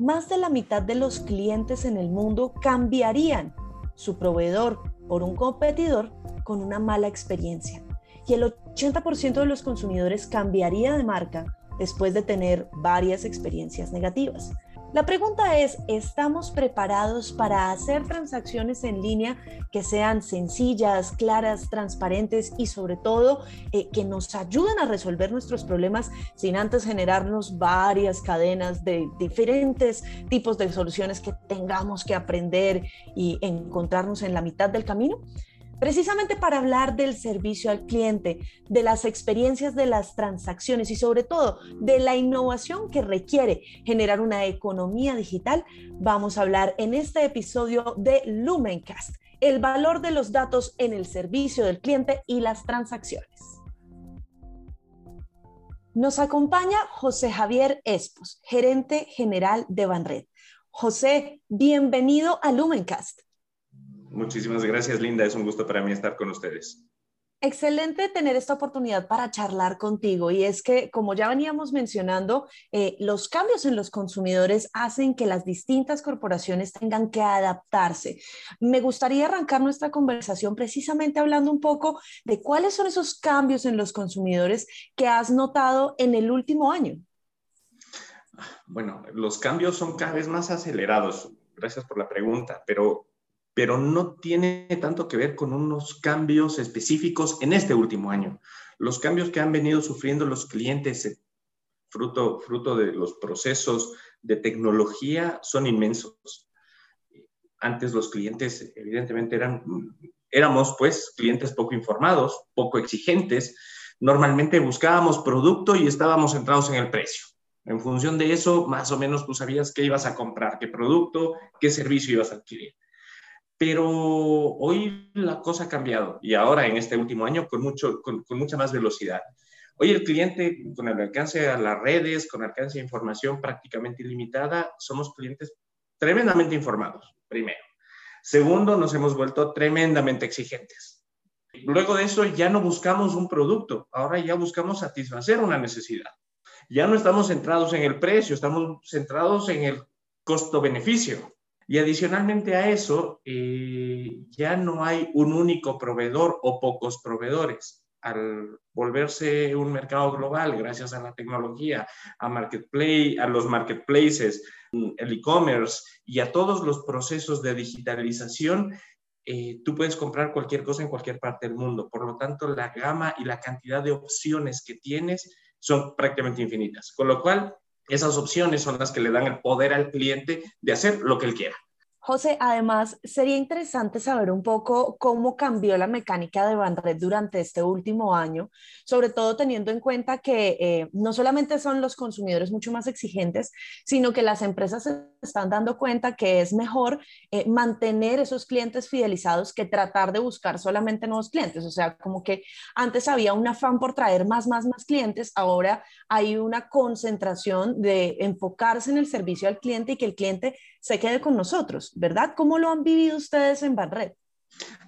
más de la mitad de los clientes en el mundo cambiarían su proveedor por un competidor con una mala experiencia. Y el 80% de los consumidores cambiaría de marca después de tener varias experiencias negativas. La pregunta es, ¿estamos preparados para hacer transacciones en línea que sean sencillas, claras, transparentes y sobre todo eh, que nos ayuden a resolver nuestros problemas sin antes generarnos varias cadenas de diferentes tipos de soluciones que tengamos que aprender y encontrarnos en la mitad del camino? Precisamente para hablar del servicio al cliente, de las experiencias de las transacciones y sobre todo de la innovación que requiere generar una economía digital, vamos a hablar en este episodio de Lumencast, el valor de los datos en el servicio del cliente y las transacciones. Nos acompaña José Javier Espos, gerente general de Banred. José, bienvenido a Lumencast. Muchísimas gracias, Linda. Es un gusto para mí estar con ustedes. Excelente tener esta oportunidad para charlar contigo y es que, como ya veníamos mencionando, eh, los cambios en los consumidores hacen que las distintas corporaciones tengan que adaptarse. Me gustaría arrancar nuestra conversación precisamente hablando un poco de cuáles son esos cambios en los consumidores que has notado en el último año. Bueno, los cambios son cada vez más acelerados. Gracias por la pregunta, pero pero no tiene tanto que ver con unos cambios específicos en este último año. Los cambios que han venido sufriendo los clientes eh, fruto, fruto de los procesos de tecnología son inmensos. Antes los clientes evidentemente eran, éramos pues clientes poco informados, poco exigentes. Normalmente buscábamos producto y estábamos centrados en el precio. En función de eso, más o menos tú sabías qué ibas a comprar, qué producto, qué servicio ibas a adquirir. Pero hoy la cosa ha cambiado y ahora en este último año con, mucho, con, mucha más velocidad. Hoy el cliente, con el alcance a las redes, con alcance a información prácticamente ilimitada, somos clientes tremendamente informados, primero. Segundo, nos hemos vuelto tremendamente exigentes. Luego de eso ya no buscamos un producto, ahora ya buscamos satisfacer una necesidad. Ya no estamos centrados en el precio, estamos centrados en el costo-beneficio. Y adicionalmente a eso, eh, ya no hay un único proveedor o pocos proveedores. Al volverse un mercado global, gracias a la tecnología, a, marketplace, a los marketplaces, el e-commerce y a todos los procesos de digitalización, eh, tú puedes comprar cualquier cosa en cualquier parte del mundo. Por lo tanto, la gama y la cantidad de opciones que tienes son prácticamente infinitas. Con lo cual, esas opciones son las que le dan el poder al cliente de hacer lo que él quiera. José, además, sería interesante saber un poco cómo cambió la mecánica de Banred durante este último año, sobre todo teniendo en cuenta que eh, no solamente son los consumidores mucho más exigentes, sino que las empresas se están dando cuenta que es mejor eh, mantener esos clientes fidelizados que tratar de buscar solamente nuevos clientes. O sea, como que antes había un afán por traer más, más, más clientes, ahora hay una concentración de enfocarse en el servicio al cliente y que el cliente se quede con nosotros, ¿verdad? ¿Cómo lo han vivido ustedes en Barret?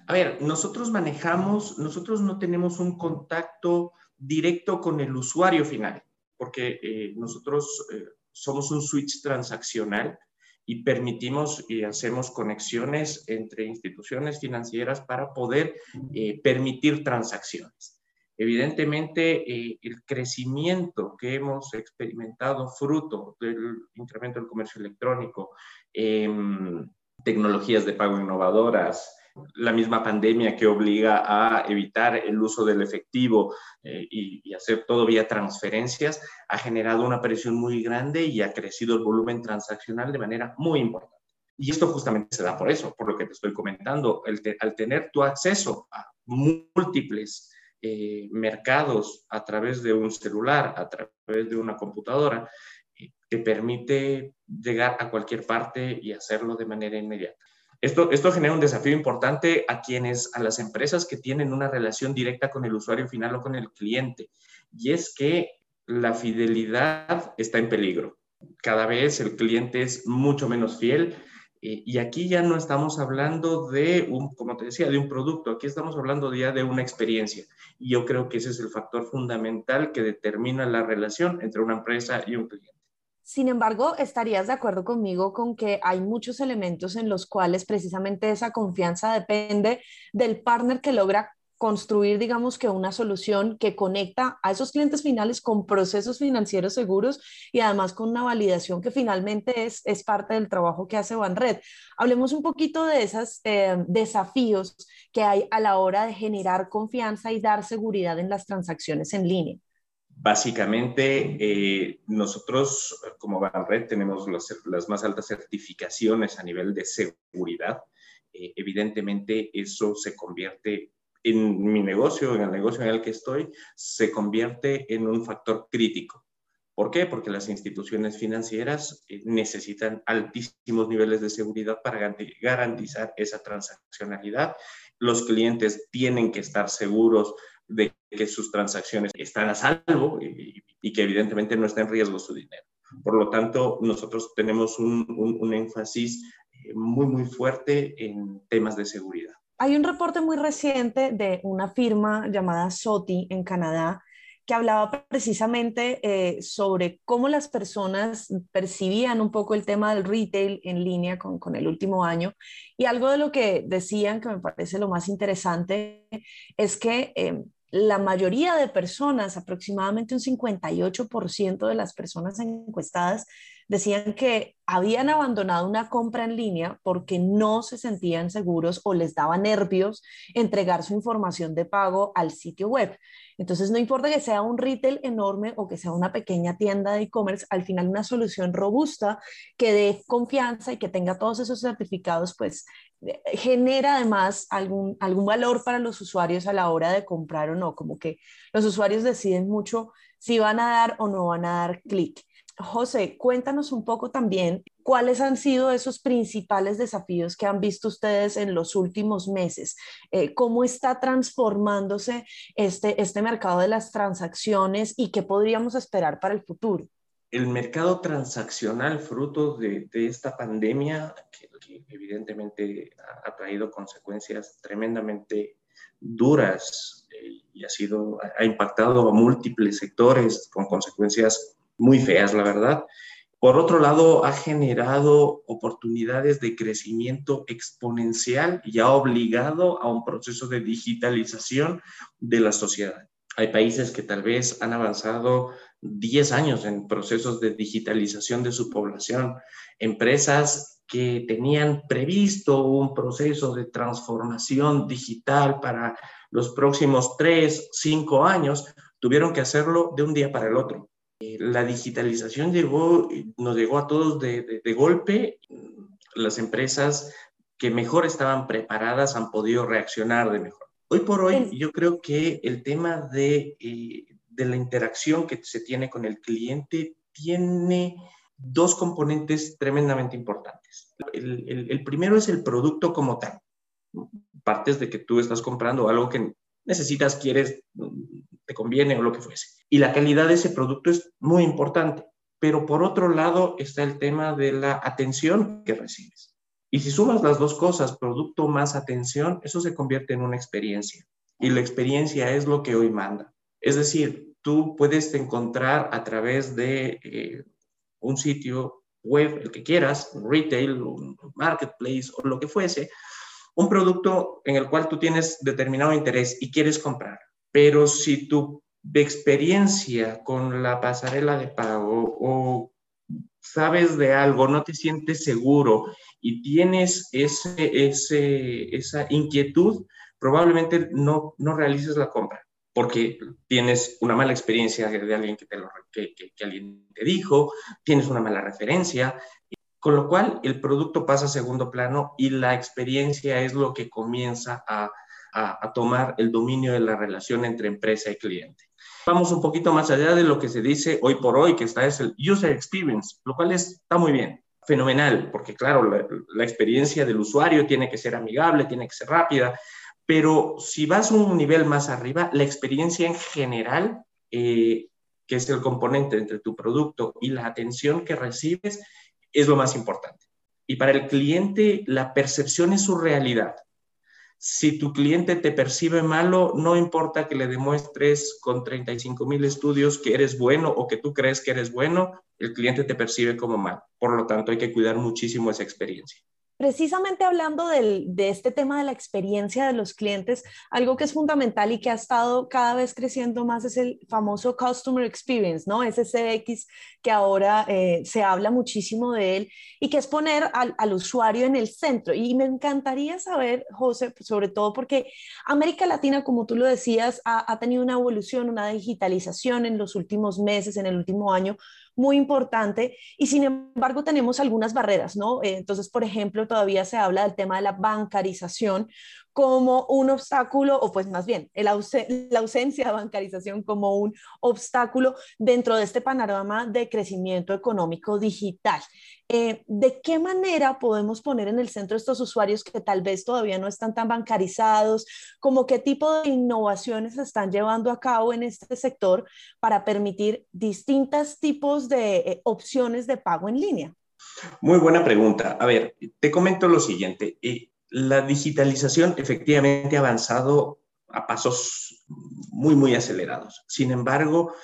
A ver, nosotros manejamos, nosotros no tenemos un contacto directo con el usuario final, porque eh, nosotros eh, somos un switch transaccional y permitimos y hacemos conexiones entre instituciones financieras para poder eh, permitir transacciones. Evidentemente, eh, el crecimiento que hemos experimentado fruto del incremento del comercio electrónico, em, tecnologías de pago innovadoras, la misma pandemia que obliga a evitar el uso del efectivo eh, y, y, hacer todo vía transferencias, ha generado una presión muy grande y ha crecido el volumen transaccional de manera muy importante. Y esto justamente se da por eso, por lo que te estoy comentando, el al tener tu acceso a múltiples eh, mercados a través de un celular, a través de una computadora, eh, te permite llegar a cualquier parte y hacerlo de manera inmediata. Esto, esto genera un desafío importante a quienes, a las empresas que tienen una relación directa con el usuario final o con el cliente, y es que la fidelidad está en peligro. Cada vez el cliente es mucho menos fiel y aquí ya no estamos hablando de un, como te decía, de un producto, aquí estamos hablando ya de una experiencia. Y yo creo que ese es el factor fundamental que determina la relación entre una empresa y un cliente. Sin embargo, ¿estarías de acuerdo conmigo con que hay muchos elementos en los cuales precisamente esa confianza depende del partner que logra construir, digamos que una solución que conecta a esos clientes finales con procesos financieros seguros y además con una validación que finalmente es, es parte del trabajo que hace OneRed. Hablemos un poquito de esos eh, desafíos que hay a la hora de generar confianza y dar seguridad en las transacciones en línea. Básicamente, eh, nosotros como OneRed tenemos las más altas certificaciones a nivel de seguridad. Eh, evidentemente, eso se convierte en mi negocio, en el negocio en el que estoy, se convierte en un factor crítico. ¿Por qué? Porque las instituciones financieras eh, necesitan altísimos niveles de seguridad para garantizar esa transaccionalidad. Los clientes tienen que estar seguros de que sus transacciones están a salvo y, que evidentemente no está en riesgo su dinero. Por lo tanto, nosotros tenemos un, un énfasis eh, muy, muy fuerte en temas de seguridad. Hay un reporte muy reciente de una firma llamada SOTI en Canadá que hablaba precisamente eh, sobre cómo las personas percibían un poco el tema del retail en línea con, el último año. Y algo de lo que decían, que me parece lo más interesante, es que eh, la mayoría de personas, aproximadamente un 58% de las personas encuestadas, decían que habían abandonado una compra en línea porque no se sentían seguros o les daba nervios entregar su información de pago al sitio web. Entonces, no importa que sea un retail enorme o que sea una pequeña tienda de e-commerce, al final una solución robusta que dé confianza y que tenga todos esos certificados, pues eh, genera además algún, algún valor para los usuarios a la hora de comprar o no, como que los usuarios deciden mucho si van a dar o no van a dar clic. José, cuéntanos un poco también cuáles han sido esos principales desafíos que han visto ustedes en los últimos meses. Eh, ¿Cómo está transformándose este, este mercado de las transacciones y qué podríamos esperar para el futuro? El mercado transaccional, fruto de, esta pandemia, que, evidentemente ha, traído consecuencias tremendamente duras eh, y ha, sido, ha impactado a múltiples sectores con consecuencias muy feas, la verdad. Por otro lado, ha generado oportunidades de crecimiento exponencial y ha obligado a un proceso de digitalización de la sociedad. Hay países que tal vez han avanzado 10 años en procesos de digitalización de su población, empresas que tenían previsto un proceso de transformación digital para los próximos 3, 5 años, tuvieron que hacerlo de un día para el otro la digitalización llegó, nos llegó a todos de, golpe. Las empresas que mejor estaban preparadas han podido reaccionar de mejor. Hoy por hoy, yo creo que el tema de, eh, de la interacción que se tiene con el cliente tiene dos componentes tremendamente importantes. El, el, primero es el producto como tal. Partes de que tú estás comprando algo que necesitas, quieres, te conviene o lo que fuese. Y la calidad de ese producto es muy importante. Pero por otro lado está el tema de la atención que recibes. Y si sumas las dos cosas, producto más atención, eso se convierte en una experiencia. Y la experiencia es lo que hoy manda. Es decir, tú puedes encontrar a través de eh, un sitio web, el que quieras, un retail, un marketplace o lo que fuese, un producto en el cual tú tienes determinado interés y quieres comprar. Pero si tu experiencia con la pasarela de pago o sabes de algo, no te sientes seguro y tienes ese, ese, esa inquietud, probablemente no, no realices la compra porque tienes una mala experiencia de alguien que, te lo, que, que, que alguien te dijo, tienes una mala referencia, con lo cual el producto pasa a segundo plano y la experiencia es lo que comienza a, tomar el dominio de la relación entre empresa y cliente. Vamos un poquito más allá de lo que se dice hoy por hoy, que está es el user experience, lo cual está muy bien, fenomenal, porque claro, la, experiencia del usuario tiene que ser amigable, tiene que ser rápida, pero si vas un nivel más arriba, la experiencia en general, eh, que es el componente entre tu producto y la atención que recibes, es lo más importante. Y para el cliente, la percepción es su realidad. Si tu cliente te percibe malo, no importa que le demuestres con 35 mil estudios que eres bueno o que tú crees que eres bueno, el cliente te percibe como mal. Por lo tanto, hay que cuidar muchísimo esa experiencia. Precisamente hablando de este tema de la experiencia de los clientes, algo que es fundamental y que ha estado cada vez creciendo más es el famoso Customer Experience, ¿no? Ese CX que ahora eh, se habla muchísimo de él y que es poner al, al, usuario en el centro. Y me encantaría saber, José, sobre todo porque América Latina, como tú lo decías, ha, ha tenido una evolución, una digitalización en los últimos meses, en el último año, muy importante y sin embargo tenemos algunas barreras, ¿no? Eh, entonces, por ejemplo, todavía se habla del tema de la bancarización como un obstáculo, o pues más bien, la ausencia de bancarización como un obstáculo dentro de este panorama de crecimiento económico digital. Eh, ¿De qué manera podemos poner en el centro estos usuarios que tal vez todavía no están tan bancarizados? ¿Como qué tipo de innovaciones se están llevando a cabo en este sector para permitir distintos tipos de eh, opciones de pago en línea? Muy buena pregunta. A ver, te comento lo siguiente. Eh, la digitalización efectivamente ha avanzado a pasos muy, muy acelerados. Sin embargo,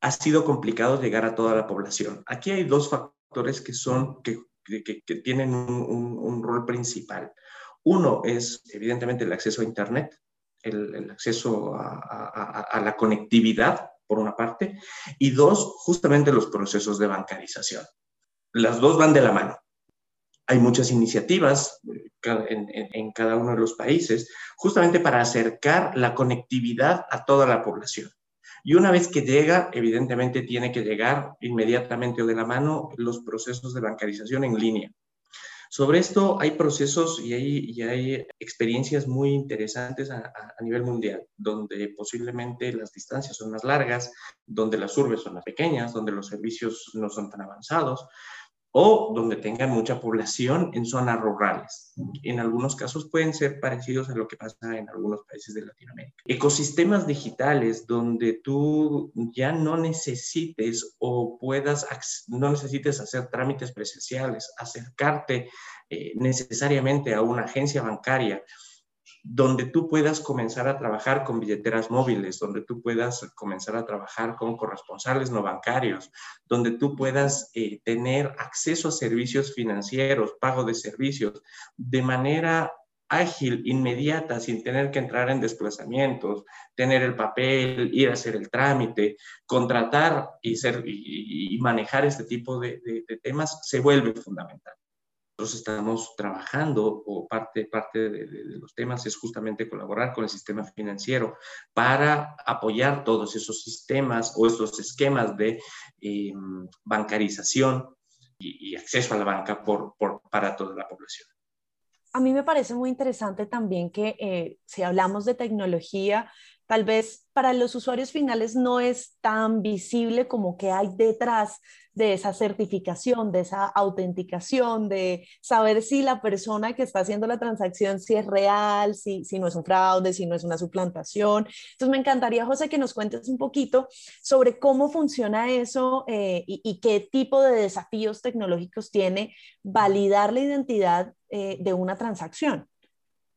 ha sido complicado llegar a toda la población. Aquí hay dos factores que son, que, tienen un, rol principal. Uno es, evidentemente, el acceso a Internet, el, acceso a, la conectividad, por una parte, y dos, justamente los procesos de bancarización. Las dos van de la mano. Hay muchas iniciativas en, en, cada uno de los países justamente para acercar la conectividad a toda la población. Y una vez que llega, evidentemente tiene que llegar inmediatamente o de la mano los procesos de bancarización en línea. Sobre esto hay procesos y hay, y hay experiencias muy interesantes a, a, nivel mundial, donde posiblemente las distancias son más largas, donde las urbes son más pequeñas, donde los servicios no son tan avanzados, o donde tengan mucha población en zonas rurales. En algunos casos pueden ser parecidos a lo que pasa en algunos países de Latinoamérica. Ecosistemas digitales donde tú ya no necesites o puedas, no necesites hacer trámites presenciales, acercarte eh, necesariamente a una agencia bancaria donde tú puedas comenzar a trabajar con billeteras móviles, donde tú puedas comenzar a trabajar con corresponsales no bancarios, donde tú puedas eh, tener acceso a servicios financieros, pago de servicios, de manera ágil, inmediata, sin tener que entrar en desplazamientos, tener el papel, ir a hacer el trámite, contratar y, manejar este tipo de temas, se vuelve fundamental nosotros estamos trabajando o parte, parte de, los temas es justamente colaborar con el sistema financiero para apoyar todos esos sistemas o esos esquemas de em, bancarización y, acceso a la banca por, para toda la población. A mí me parece muy interesante también que eh, si hablamos de tecnología, tal vez para los usuarios finales no es tan visible como que hay detrás de esa certificación, de esa autenticación, de saber si la persona que está haciendo la transacción si es real, si, no es un fraude, si no es una suplantación. Entonces me encantaría, José, que nos cuentes un poquito sobre cómo funciona eso eh, y, qué tipo de desafíos tecnológicos tiene validar la identidad eh, de una transacción.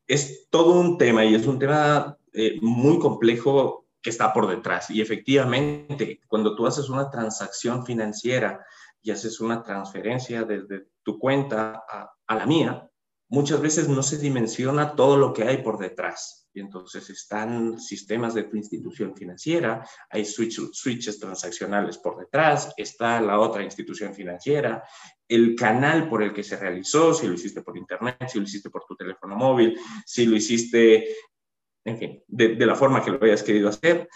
Es todo un tema y es un tema eh, muy complejo que está por detrás. Y efectivamente, cuando tú haces una transacción financiera y haces una transferencia desde tu cuenta a, la mía, muchas veces no se dimensiona todo lo que hay por detrás. Y entonces están sistemas de tu institución financiera, hay switches transaccionales por detrás, está la otra institución financiera, el canal por el que se realizó, si lo hiciste por internet, si lo hiciste por tu teléfono móvil, si lo hiciste en fin, de, la forma que lo hayas querido hacer,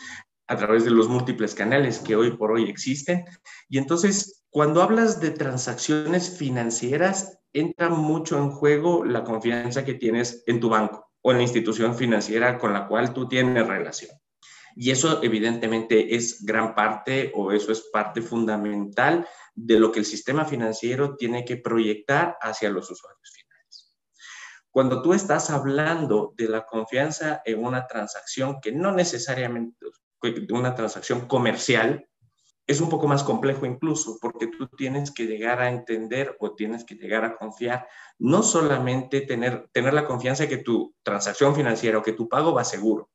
a través de los múltiples canales que hoy por hoy existen. Y entonces, cuando hablas de transacciones financieras, entra mucho en juego la confianza que tienes en tu banco o en la institución financiera con la cual tú tienes relación. Y eso evidentemente es gran parte o eso es parte fundamental de lo que el sistema financiero tiene que proyectar hacia los usuarios cuando tú estás hablando de la confianza en una transacción que no necesariamente, una transacción comercial, es un poco más complejo incluso, porque tú tienes que llegar a entender o tienes que llegar a confiar, no solamente tener, tener la confianza de que tu transacción financiera o que tu pago va seguro,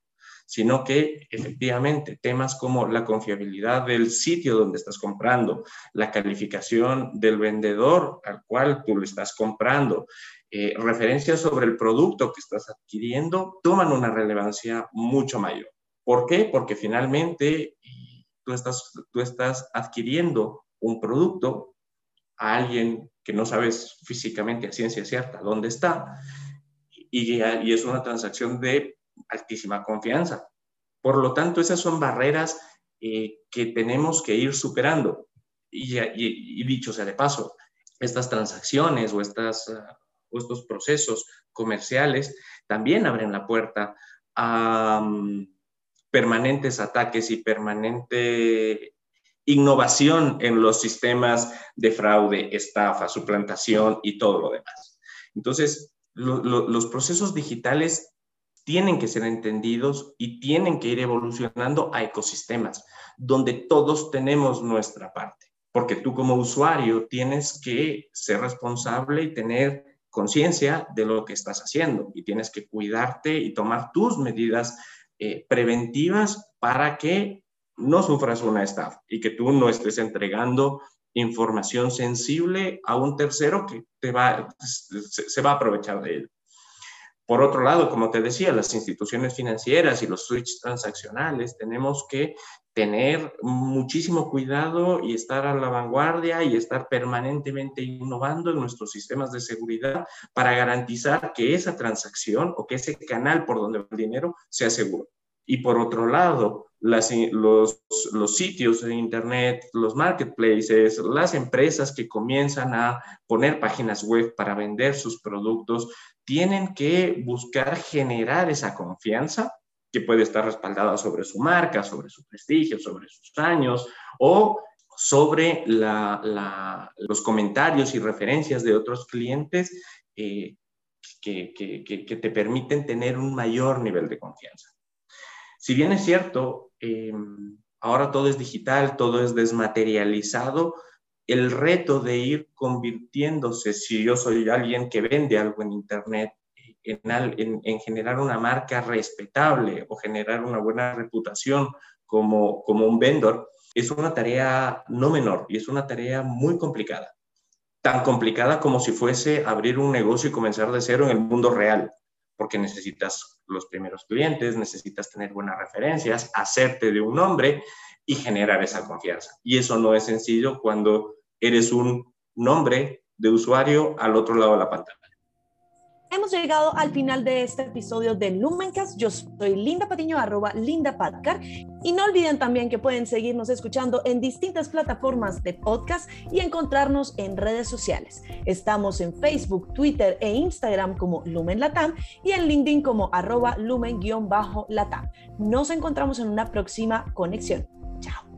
sino que efectivamente temas como la confiabilidad del sitio donde estás comprando, la calificación del vendedor al cual tú le estás comprando, eh, referencias sobre el producto que estás adquiriendo, toman una relevancia mucho mayor. ¿Por qué? Porque finalmente tú estás, tú estás adquiriendo un producto a alguien que no sabes físicamente a ciencia cierta dónde está y, y es una transacción de altísima confianza. Por lo tanto, esas son barreras eh, que tenemos que ir superando. Y, dicho sea de paso, estas transacciones o, estas, uh, o estos procesos comerciales también abren la puerta a, um, permanentes ataques y permanente innovación en los sistemas de fraude, estafa, suplantación y todo lo demás. Entonces, los procesos digitales tienen que ser entendidos y tienen que ir evolucionando a ecosistemas donde todos tenemos nuestra parte, porque tú como usuario tienes que ser responsable y tener conciencia de lo que estás haciendo y tienes que cuidarte y tomar tus medidas eh, preventivas para que no sufras una estafa y que tú no estés entregando información sensible a un tercero que te va, se, va a aprovechar de él. Por otro lado, como te decía, las instituciones financieras y los switches transaccionales tenemos que tener muchísimo cuidado y estar a la vanguardia y estar permanentemente innovando en nuestros sistemas de seguridad para garantizar que esa transacción o que ese canal por donde va el dinero sea seguro. Y por otro lado, los, los sitios de Internet, los marketplaces, las empresas que comienzan a poner páginas web para vender sus productos, tienen que buscar generar esa confianza que puede estar respaldada sobre su marca, sobre su prestigio, sobre sus años o sobre los comentarios y referencias de otros clientes eh, que, te permiten tener un mayor nivel de confianza. Si bien es cierto, em, ahora todo es digital, todo es desmaterializado, el reto de ir convirtiéndose, si yo soy alguien que vende algo en Internet, en, generar una marca respetable o generar una buena reputación como, como un vendor, es una tarea no menor y es una tarea muy complicada. Tan complicada como si fuese abrir un negocio y comenzar de cero en el mundo real, porque necesitas los primeros clientes, necesitas tener buenas referencias, hacerte de un nombre y generar esa confianza. Y eso no es sencillo cuando eres un nombre de usuario al otro lado de la pantalla. Hemos llegado al final de este episodio de Lumencast. Yo soy Linda Patiño, arroba Linda Patcar. Y no olviden también que pueden seguirnos escuchando en distintas plataformas de podcast y encontrarnos en redes sociales. Estamos en Facebook, Twitter e Instagram como Lumen Latam y en LinkedIn como arroba Lumen-Latam. Nos encontramos en una próxima conexión. Chao.